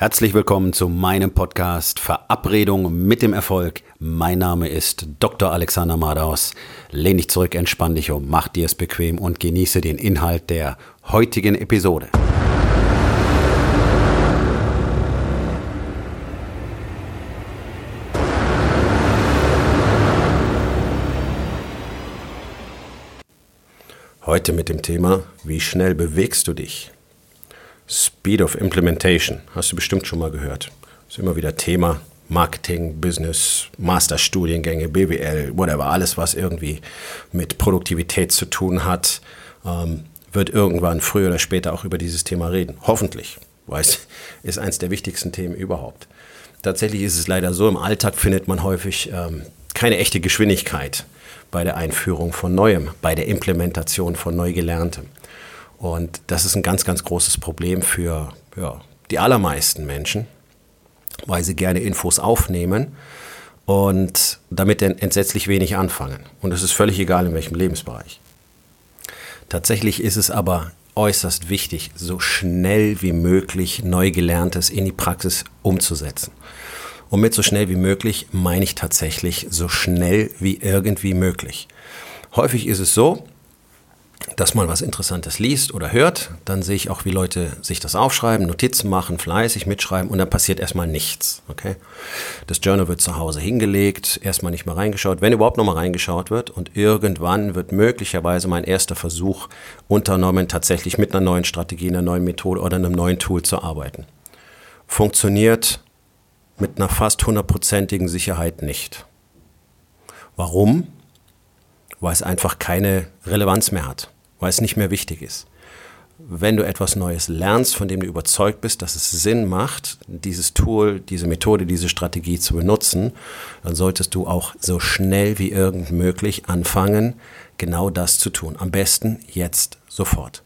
Herzlich willkommen zu meinem Podcast Verabredung mit dem Erfolg. Mein Name ist Dr. Alexander Madaus. Lehn dich zurück, entspann dich um, mach dir es bequem und genieße den Inhalt der heutigen Episode. Heute mit dem Thema, wie schnell bewegst du dich? Speed of Implementation, hast du bestimmt schon mal gehört. Ist immer wieder Thema. Marketing, Business, Masterstudiengänge, BWL, whatever, alles, was irgendwie mit Produktivität zu tun hat, ähm, wird irgendwann früher oder später auch über dieses Thema reden. Hoffentlich, weil es ist eines der wichtigsten Themen überhaupt. Tatsächlich ist es leider so, im Alltag findet man häufig ähm, keine echte Geschwindigkeit bei der Einführung von Neuem, bei der Implementation von Neugelerntem. Und das ist ein ganz, ganz großes Problem für ja, die allermeisten Menschen, weil sie gerne Infos aufnehmen und damit dann entsetzlich wenig anfangen. Und es ist völlig egal, in welchem Lebensbereich. Tatsächlich ist es aber äußerst wichtig, so schnell wie möglich Neugelerntes in die Praxis umzusetzen. Und mit so schnell wie möglich meine ich tatsächlich so schnell wie irgendwie möglich. Häufig ist es so, dass man was Interessantes liest oder hört, dann sehe ich auch, wie Leute sich das aufschreiben, Notizen machen, fleißig mitschreiben und dann passiert erstmal nichts. Okay? Das Journal wird zu Hause hingelegt, erstmal nicht mehr reingeschaut, wenn überhaupt nochmal reingeschaut wird und irgendwann wird möglicherweise mein erster Versuch unternommen, tatsächlich mit einer neuen Strategie, einer neuen Methode oder einem neuen Tool zu arbeiten. Funktioniert mit einer fast hundertprozentigen Sicherheit nicht. Warum? Weil es einfach keine Relevanz mehr hat weil es nicht mehr wichtig ist. Wenn du etwas Neues lernst, von dem du überzeugt bist, dass es Sinn macht, dieses Tool, diese Methode, diese Strategie zu benutzen, dann solltest du auch so schnell wie irgend möglich anfangen, genau das zu tun. Am besten jetzt sofort.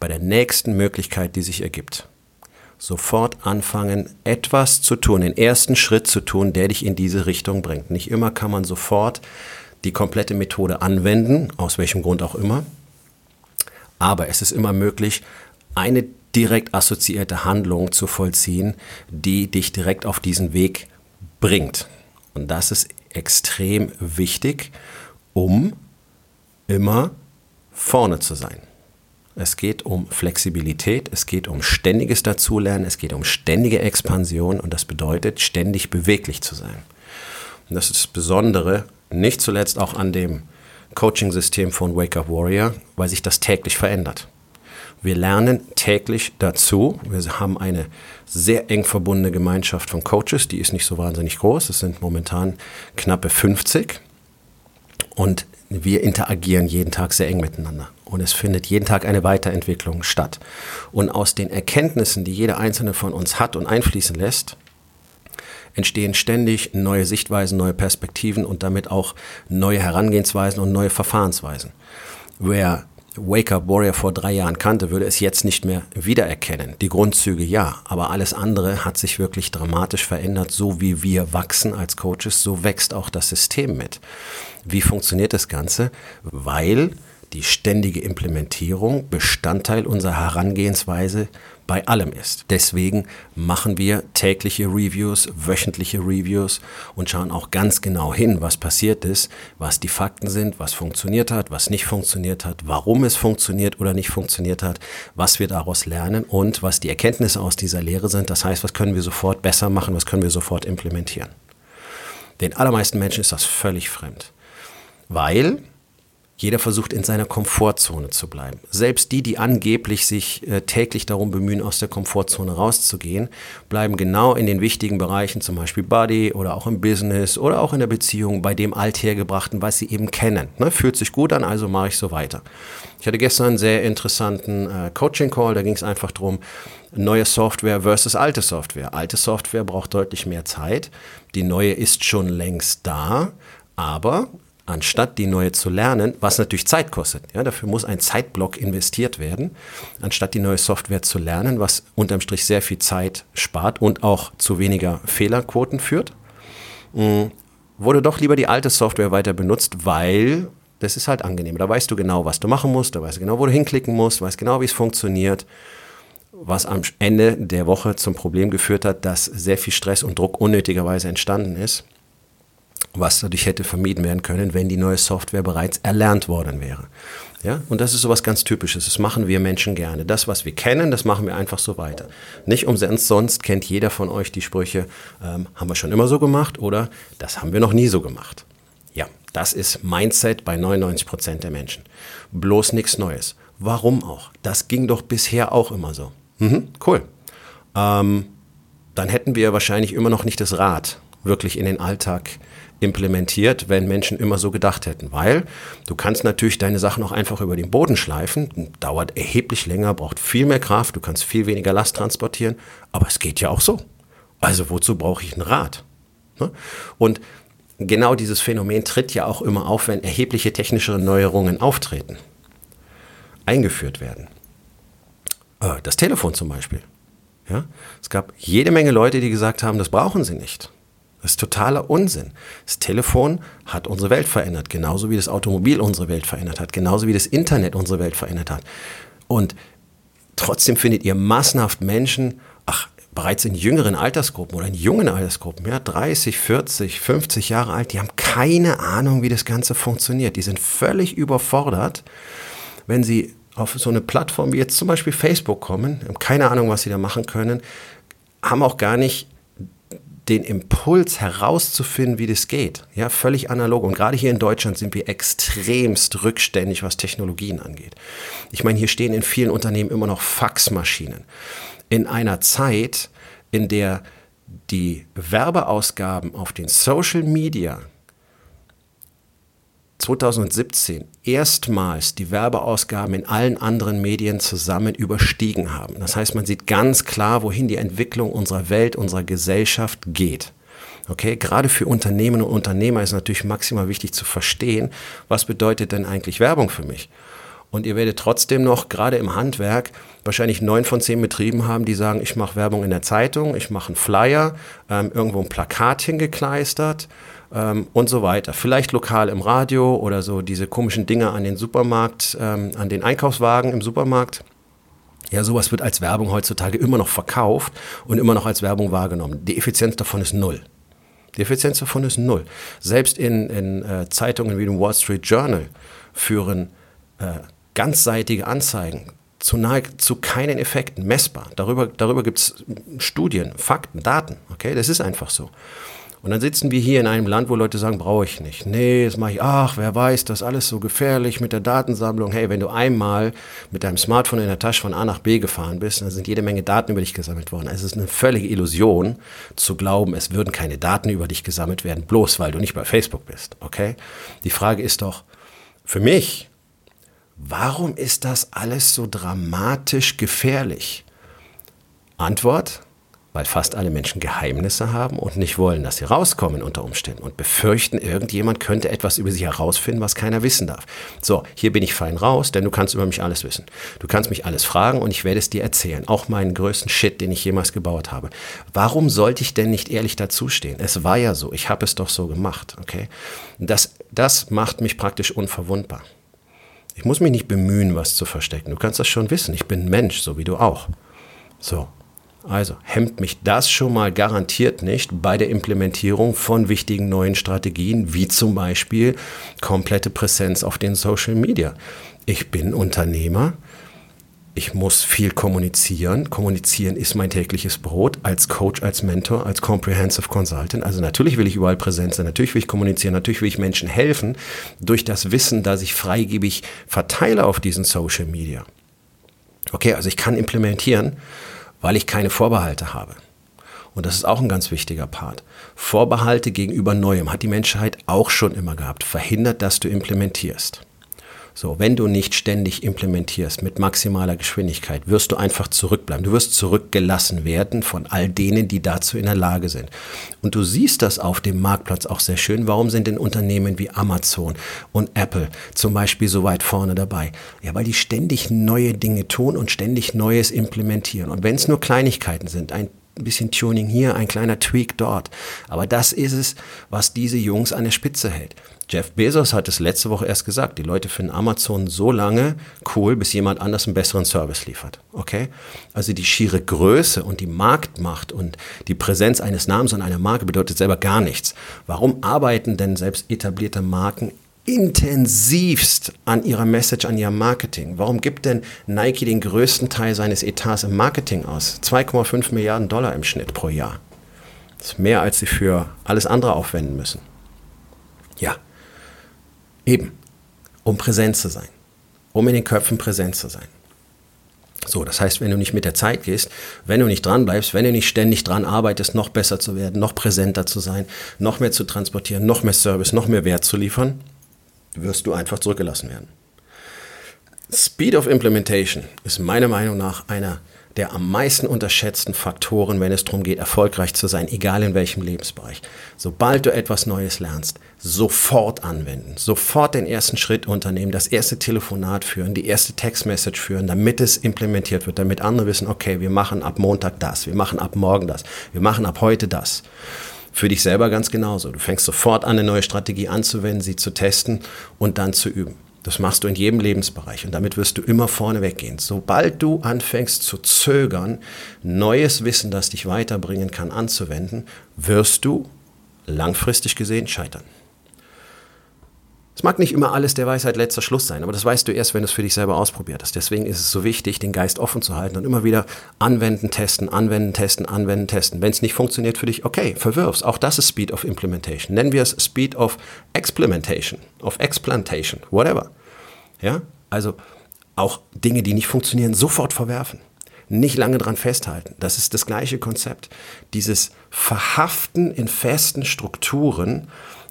Bei der nächsten Möglichkeit, die sich ergibt. Sofort anfangen, etwas zu tun, den ersten Schritt zu tun, der dich in diese Richtung bringt. Nicht immer kann man sofort die komplette Methode anwenden, aus welchem Grund auch immer. Aber es ist immer möglich, eine direkt assoziierte Handlung zu vollziehen, die dich direkt auf diesen Weg bringt. Und das ist extrem wichtig, um immer vorne zu sein. Es geht um Flexibilität, es geht um ständiges Dazulernen, es geht um ständige Expansion und das bedeutet, ständig beweglich zu sein. Und das ist das Besondere, nicht zuletzt auch an dem Coaching-System von Wake Up Warrior, weil sich das täglich verändert. Wir lernen täglich dazu. Wir haben eine sehr eng verbundene Gemeinschaft von Coaches, die ist nicht so wahnsinnig groß. Es sind momentan knappe 50. Und wir interagieren jeden Tag sehr eng miteinander. Und es findet jeden Tag eine Weiterentwicklung statt. Und aus den Erkenntnissen, die jeder einzelne von uns hat und einfließen lässt, entstehen ständig neue Sichtweisen, neue Perspektiven und damit auch neue Herangehensweisen und neue Verfahrensweisen. Wer Wake Up Warrior vor drei Jahren kannte, würde es jetzt nicht mehr wiedererkennen. Die Grundzüge ja, aber alles andere hat sich wirklich dramatisch verändert. So wie wir wachsen als Coaches, so wächst auch das System mit. Wie funktioniert das Ganze? Weil die ständige Implementierung Bestandteil unserer Herangehensweise bei allem ist. Deswegen machen wir tägliche Reviews, wöchentliche Reviews und schauen auch ganz genau hin, was passiert ist, was die Fakten sind, was funktioniert hat, was nicht funktioniert hat, warum es funktioniert oder nicht funktioniert hat, was wir daraus lernen und was die Erkenntnisse aus dieser Lehre sind. Das heißt, was können wir sofort besser machen, was können wir sofort implementieren. Den allermeisten Menschen ist das völlig fremd, weil jeder versucht in seiner Komfortzone zu bleiben. Selbst die, die angeblich sich äh, täglich darum bemühen, aus der Komfortzone rauszugehen, bleiben genau in den wichtigen Bereichen, zum Beispiel Body oder auch im Business oder auch in der Beziehung, bei dem Althergebrachten, was sie eben kennen. Ne? Fühlt sich gut an, also mache ich so weiter. Ich hatte gestern einen sehr interessanten äh, Coaching-Call, da ging es einfach darum, neue Software versus alte Software. Alte Software braucht deutlich mehr Zeit, die neue ist schon längst da, aber anstatt die neue zu lernen, was natürlich Zeit kostet. Ja, dafür muss ein Zeitblock investiert werden, anstatt die neue Software zu lernen, was unterm Strich sehr viel Zeit spart und auch zu weniger Fehlerquoten führt, mm, wurde doch lieber die alte Software weiter benutzt, weil das ist halt angenehm. Da weißt du genau, was du machen musst, da weißt du genau, wo du hinklicken musst, weißt genau, wie es funktioniert. was am Ende der Woche zum Problem geführt hat, dass sehr viel Stress und Druck unnötigerweise entstanden ist, was dadurch hätte vermieden werden können, wenn die neue Software bereits erlernt worden wäre. Ja, und das ist sowas ganz Typisches. Das machen wir Menschen gerne. Das, was wir kennen, das machen wir einfach so weiter. Nicht umsonst, sonst kennt jeder von euch die Sprüche, ähm, haben wir schon immer so gemacht oder das haben wir noch nie so gemacht. Ja, das ist Mindset bei 99 Prozent der Menschen. Bloß nichts Neues. Warum auch? Das ging doch bisher auch immer so. Mhm, cool. Ähm, dann hätten wir wahrscheinlich immer noch nicht das Rad wirklich in den Alltag implementiert, wenn Menschen immer so gedacht hätten. Weil du kannst natürlich deine Sachen auch einfach über den Boden schleifen, dauert erheblich länger, braucht viel mehr Kraft, du kannst viel weniger Last transportieren, aber es geht ja auch so. Also wozu brauche ich ein Rad? Ne? Und genau dieses Phänomen tritt ja auch immer auf, wenn erhebliche technische Neuerungen auftreten, eingeführt werden. Äh, das Telefon zum Beispiel. Ja? Es gab jede Menge Leute, die gesagt haben, das brauchen sie nicht. Das ist totaler Unsinn. Das Telefon hat unsere Welt verändert, genauso wie das Automobil unsere Welt verändert hat, genauso wie das Internet unsere Welt verändert hat. Und trotzdem findet ihr massenhaft Menschen, ach, bereits in jüngeren Altersgruppen oder in jungen Altersgruppen, ja, 30, 40, 50 Jahre alt, die haben keine Ahnung, wie das Ganze funktioniert. Die sind völlig überfordert, wenn sie auf so eine Plattform wie jetzt zum Beispiel Facebook kommen, haben keine Ahnung, was sie da machen können, haben auch gar nicht den Impuls herauszufinden, wie das geht. Ja, völlig analog. Und gerade hier in Deutschland sind wir extremst rückständig, was Technologien angeht. Ich meine, hier stehen in vielen Unternehmen immer noch Faxmaschinen. In einer Zeit, in der die Werbeausgaben auf den Social Media 2017 erstmals die Werbeausgaben in allen anderen Medien zusammen überstiegen haben. Das heißt, man sieht ganz klar, wohin die Entwicklung unserer Welt, unserer Gesellschaft geht. Okay, gerade für Unternehmen und Unternehmer ist natürlich maximal wichtig zu verstehen, was bedeutet denn eigentlich Werbung für mich? Und ihr werdet trotzdem noch, gerade im Handwerk, wahrscheinlich neun von zehn Betrieben haben, die sagen, ich mache Werbung in der Zeitung, ich mache einen Flyer, ähm, irgendwo ein Plakat hingekleistert ähm, und so weiter. Vielleicht lokal im Radio oder so diese komischen Dinge an den Supermarkt, ähm, an den Einkaufswagen im Supermarkt. Ja, sowas wird als Werbung heutzutage immer noch verkauft und immer noch als Werbung wahrgenommen. Die Effizienz davon ist null. Die Effizienz davon ist null. Selbst in, in äh, Zeitungen wie dem Wall Street Journal führen äh, ganzseitige Anzeigen zu nahezu keinen Effekten messbar. Darüber, darüber gibt es Studien, Fakten, Daten. Okay, das ist einfach so. Und dann sitzen wir hier in einem Land, wo Leute sagen, brauche ich nicht. Nee, das mache ich, ach, wer weiß, das ist alles so gefährlich mit der Datensammlung. Hey, wenn du einmal mit deinem Smartphone in der Tasche von A nach B gefahren bist, dann sind jede Menge Daten über dich gesammelt worden. Es ist eine völlige Illusion zu glauben, es würden keine Daten über dich gesammelt werden, bloß weil du nicht bei Facebook bist. Okay? Die Frage ist doch, für mich, warum ist das alles so dramatisch gefährlich? Antwort, weil fast alle Menschen Geheimnisse haben und nicht wollen, dass sie rauskommen unter Umständen und befürchten, irgendjemand könnte etwas über sie herausfinden, was keiner wissen darf. So, hier bin ich fein raus, denn du kannst über mich alles wissen. Du kannst mich alles fragen und ich werde es dir erzählen, auch meinen größten Shit, den ich jemals gebaut habe. Warum sollte ich denn nicht ehrlich dazustehen? Es war ja so, ich habe es doch so gemacht, okay? Das, das macht mich praktisch unverwundbar. Ich muss mich nicht bemühen, was zu verstecken. Du kannst das schon wissen. Ich bin Mensch, so wie du auch. So, also hemmt mich das schon mal garantiert nicht bei der Implementierung von wichtigen neuen Strategien, wie zum Beispiel komplette Präsenz auf den Social Media. Ich bin Unternehmer, ich muss viel kommunizieren. Kommunizieren ist mein tägliches Brot als Coach, als Mentor, als Comprehensive Consultant. Also natürlich will ich überall präsent sein, natürlich will ich kommunizieren, natürlich will ich Menschen helfen durch das Wissen, das ich freigebig verteile auf diesen Social Media. Okay, also ich kann implementieren weil ich keine Vorbehalte habe. Und das ist auch ein ganz wichtiger Part. Vorbehalte gegenüber Neuem hat die Menschheit auch schon immer gehabt. Verhindert, dass du implementierst. So, wenn du nicht ständig implementierst mit maximaler Geschwindigkeit, wirst du einfach zurückbleiben. Du wirst zurückgelassen werden von all denen, die dazu in der Lage sind. Und du siehst das auf dem Marktplatz auch sehr schön. Warum sind denn Unternehmen wie Amazon und Apple zum Beispiel so weit vorne dabei? Ja, weil die ständig neue Dinge tun und ständig Neues implementieren. Und wenn es nur Kleinigkeiten sind, ein ein bisschen Tuning hier, ein kleiner Tweak dort. Aber das ist es, was diese Jungs an der Spitze hält. Jeff Bezos hat es letzte Woche erst gesagt, die Leute finden Amazon so lange cool, bis jemand anders einen besseren Service liefert. Okay? Also die schiere Größe und die Marktmacht und die Präsenz eines Namens und einer Marke bedeutet selber gar nichts. Warum arbeiten denn selbst etablierte Marken intensivst an ihrer Message, an ihrem Marketing. Warum gibt denn Nike den größten Teil seines Etats im Marketing aus? 2,5 Milliarden Dollar im Schnitt pro Jahr. Das ist mehr, als sie für alles andere aufwenden müssen. Ja, eben, um präsent zu sein, um in den Köpfen präsent zu sein. So, das heißt, wenn du nicht mit der Zeit gehst, wenn du nicht dran bleibst, wenn du nicht ständig dran arbeitest, noch besser zu werden, noch präsenter zu sein, noch mehr zu transportieren, noch mehr Service, noch mehr Wert zu liefern, wirst du einfach zurückgelassen werden. Speed of Implementation ist meiner Meinung nach einer der am meisten unterschätzten Faktoren, wenn es darum geht, erfolgreich zu sein, egal in welchem Lebensbereich. Sobald du etwas Neues lernst, sofort anwenden, sofort den ersten Schritt unternehmen, das erste Telefonat führen, die erste Textmessage führen, damit es implementiert wird, damit andere wissen, okay, wir machen ab Montag das, wir machen ab morgen das, wir machen ab heute das. Für dich selber ganz genauso. Du fängst sofort an, eine neue Strategie anzuwenden, sie zu testen und dann zu üben. Das machst du in jedem Lebensbereich und damit wirst du immer vorne weggehen. Sobald du anfängst zu zögern, neues Wissen, das dich weiterbringen kann, anzuwenden, wirst du langfristig gesehen scheitern. Es mag nicht immer alles der Weisheit letzter Schluss sein, aber das weißt du erst, wenn du es für dich selber ausprobiert hast. Deswegen ist es so wichtig, den Geist offen zu halten und immer wieder anwenden, testen, anwenden, testen, anwenden, testen. Wenn es nicht funktioniert für dich, okay, verwirf's. Auch das ist Speed of Implementation. Nennen wir es Speed of Explementation, of Explantation, whatever. Ja, also auch Dinge, die nicht funktionieren, sofort verwerfen. Nicht lange dran festhalten. Das ist das gleiche Konzept. Dieses Verhaften in festen Strukturen,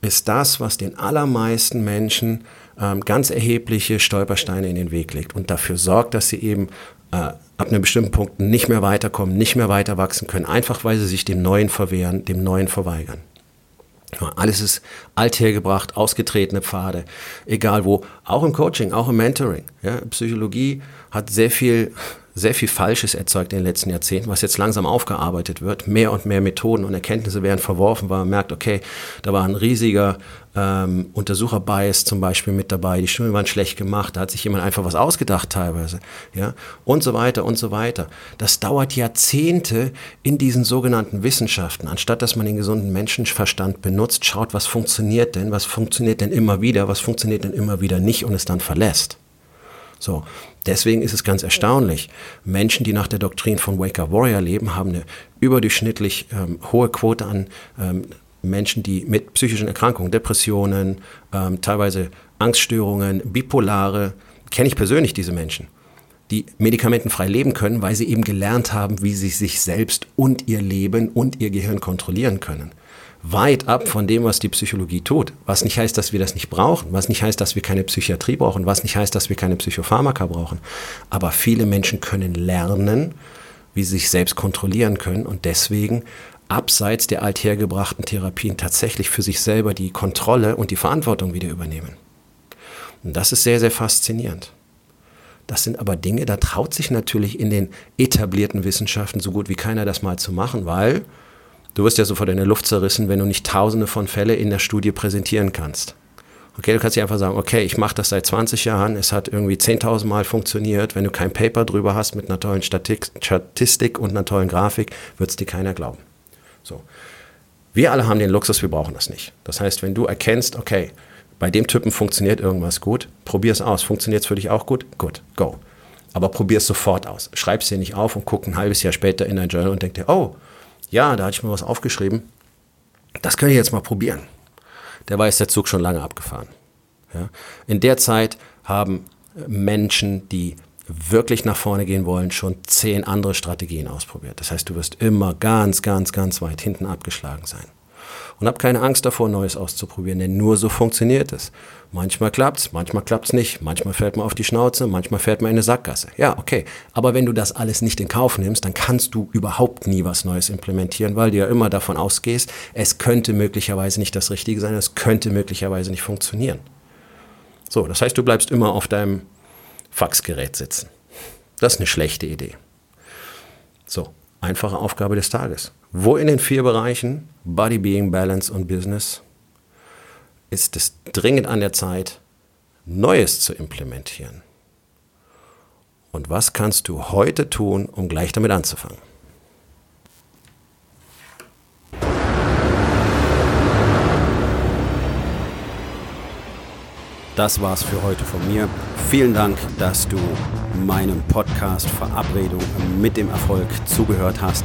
ist das, was den allermeisten Menschen ähm, ganz erhebliche Stolpersteine in den Weg legt und dafür sorgt, dass sie eben äh, ab einem bestimmten Punkt nicht mehr weiterkommen, nicht mehr weiter wachsen können, einfach weil sie sich dem Neuen verwehren, dem Neuen verweigern. Alles ist althergebracht, ausgetretene Pfade, egal wo, auch im Coaching, auch im Mentoring. Ja, Psychologie hat sehr viel sehr viel Falsches erzeugt in den letzten Jahrzehnten, was jetzt langsam aufgearbeitet wird. Mehr und mehr Methoden und Erkenntnisse werden verworfen, weil man merkt, okay, da war ein riesiger ähm, Untersucherbias zum Beispiel mit dabei, die Studien waren schlecht gemacht, da hat sich jemand einfach was ausgedacht teilweise, ja, und so weiter und so weiter. Das dauert Jahrzehnte in diesen sogenannten Wissenschaften, anstatt dass man den gesunden Menschenverstand benutzt, schaut, was funktioniert denn, was funktioniert denn immer wieder, was funktioniert denn immer wieder nicht und es dann verlässt. So, deswegen ist es ganz erstaunlich. Menschen, die nach der Doktrin von Waker Warrior leben, haben eine überdurchschnittlich ähm, hohe Quote an ähm, Menschen, die mit psychischen Erkrankungen, Depressionen, ähm, teilweise Angststörungen, Bipolare, kenne ich persönlich diese Menschen, die medikamentenfrei leben können, weil sie eben gelernt haben, wie sie sich selbst und ihr Leben und ihr Gehirn kontrollieren können weit ab von dem, was die Psychologie tut. Was nicht heißt, dass wir das nicht brauchen, was nicht heißt, dass wir keine Psychiatrie brauchen, was nicht heißt, dass wir keine Psychopharmaka brauchen. Aber viele Menschen können lernen, wie sie sich selbst kontrollieren können und deswegen abseits der althergebrachten Therapien tatsächlich für sich selber die Kontrolle und die Verantwortung wieder übernehmen. Und das ist sehr, sehr faszinierend. Das sind aber Dinge, da traut sich natürlich in den etablierten Wissenschaften so gut wie keiner das mal zu machen, weil Du wirst ja sofort in der Luft zerrissen, wenn du nicht tausende von Fällen in der Studie präsentieren kannst. Okay, du kannst dir einfach sagen, okay, ich mache das seit 20 Jahren, es hat irgendwie 10.000 Mal funktioniert. Wenn du kein Paper drüber hast mit einer tollen Statistik und einer tollen Grafik, wird es dir keiner glauben. So. Wir alle haben den Luxus, wir brauchen das nicht. Das heißt, wenn du erkennst, okay, bei dem Typen funktioniert irgendwas gut, probier es aus. Funktioniert es für dich auch gut? Gut, go. Aber probier es sofort aus. Schreib es dir nicht auf und guck ein halbes Jahr später in dein Journal und denk dir, oh, ja, da hatte ich mir was aufgeschrieben. Das kann ich jetzt mal probieren. Der war der Zug schon lange abgefahren. Ja. In der Zeit haben Menschen, die wirklich nach vorne gehen wollen, schon zehn andere Strategien ausprobiert. Das heißt, du wirst immer ganz, ganz, ganz weit hinten abgeschlagen sein. Und hab keine Angst davor, Neues auszuprobieren, denn nur so funktioniert es. Manchmal klappt's, manchmal klappt's nicht, manchmal fährt man auf die Schnauze, manchmal fährt man in eine Sackgasse. Ja, okay. Aber wenn du das alles nicht in Kauf nimmst, dann kannst du überhaupt nie was Neues implementieren, weil du ja immer davon ausgehst, es könnte möglicherweise nicht das Richtige sein, es könnte möglicherweise nicht funktionieren. So, das heißt, du bleibst immer auf deinem Faxgerät sitzen. Das ist eine schlechte Idee. So, Einfache Aufgabe des Tages. Wo in den vier Bereichen Body, Being, Balance und Business ist es dringend an der Zeit, Neues zu implementieren? Und was kannst du heute tun, um gleich damit anzufangen? Das war's für heute von mir. Vielen Dank, dass du meinem Podcast Verabredung mit dem Erfolg zugehört hast.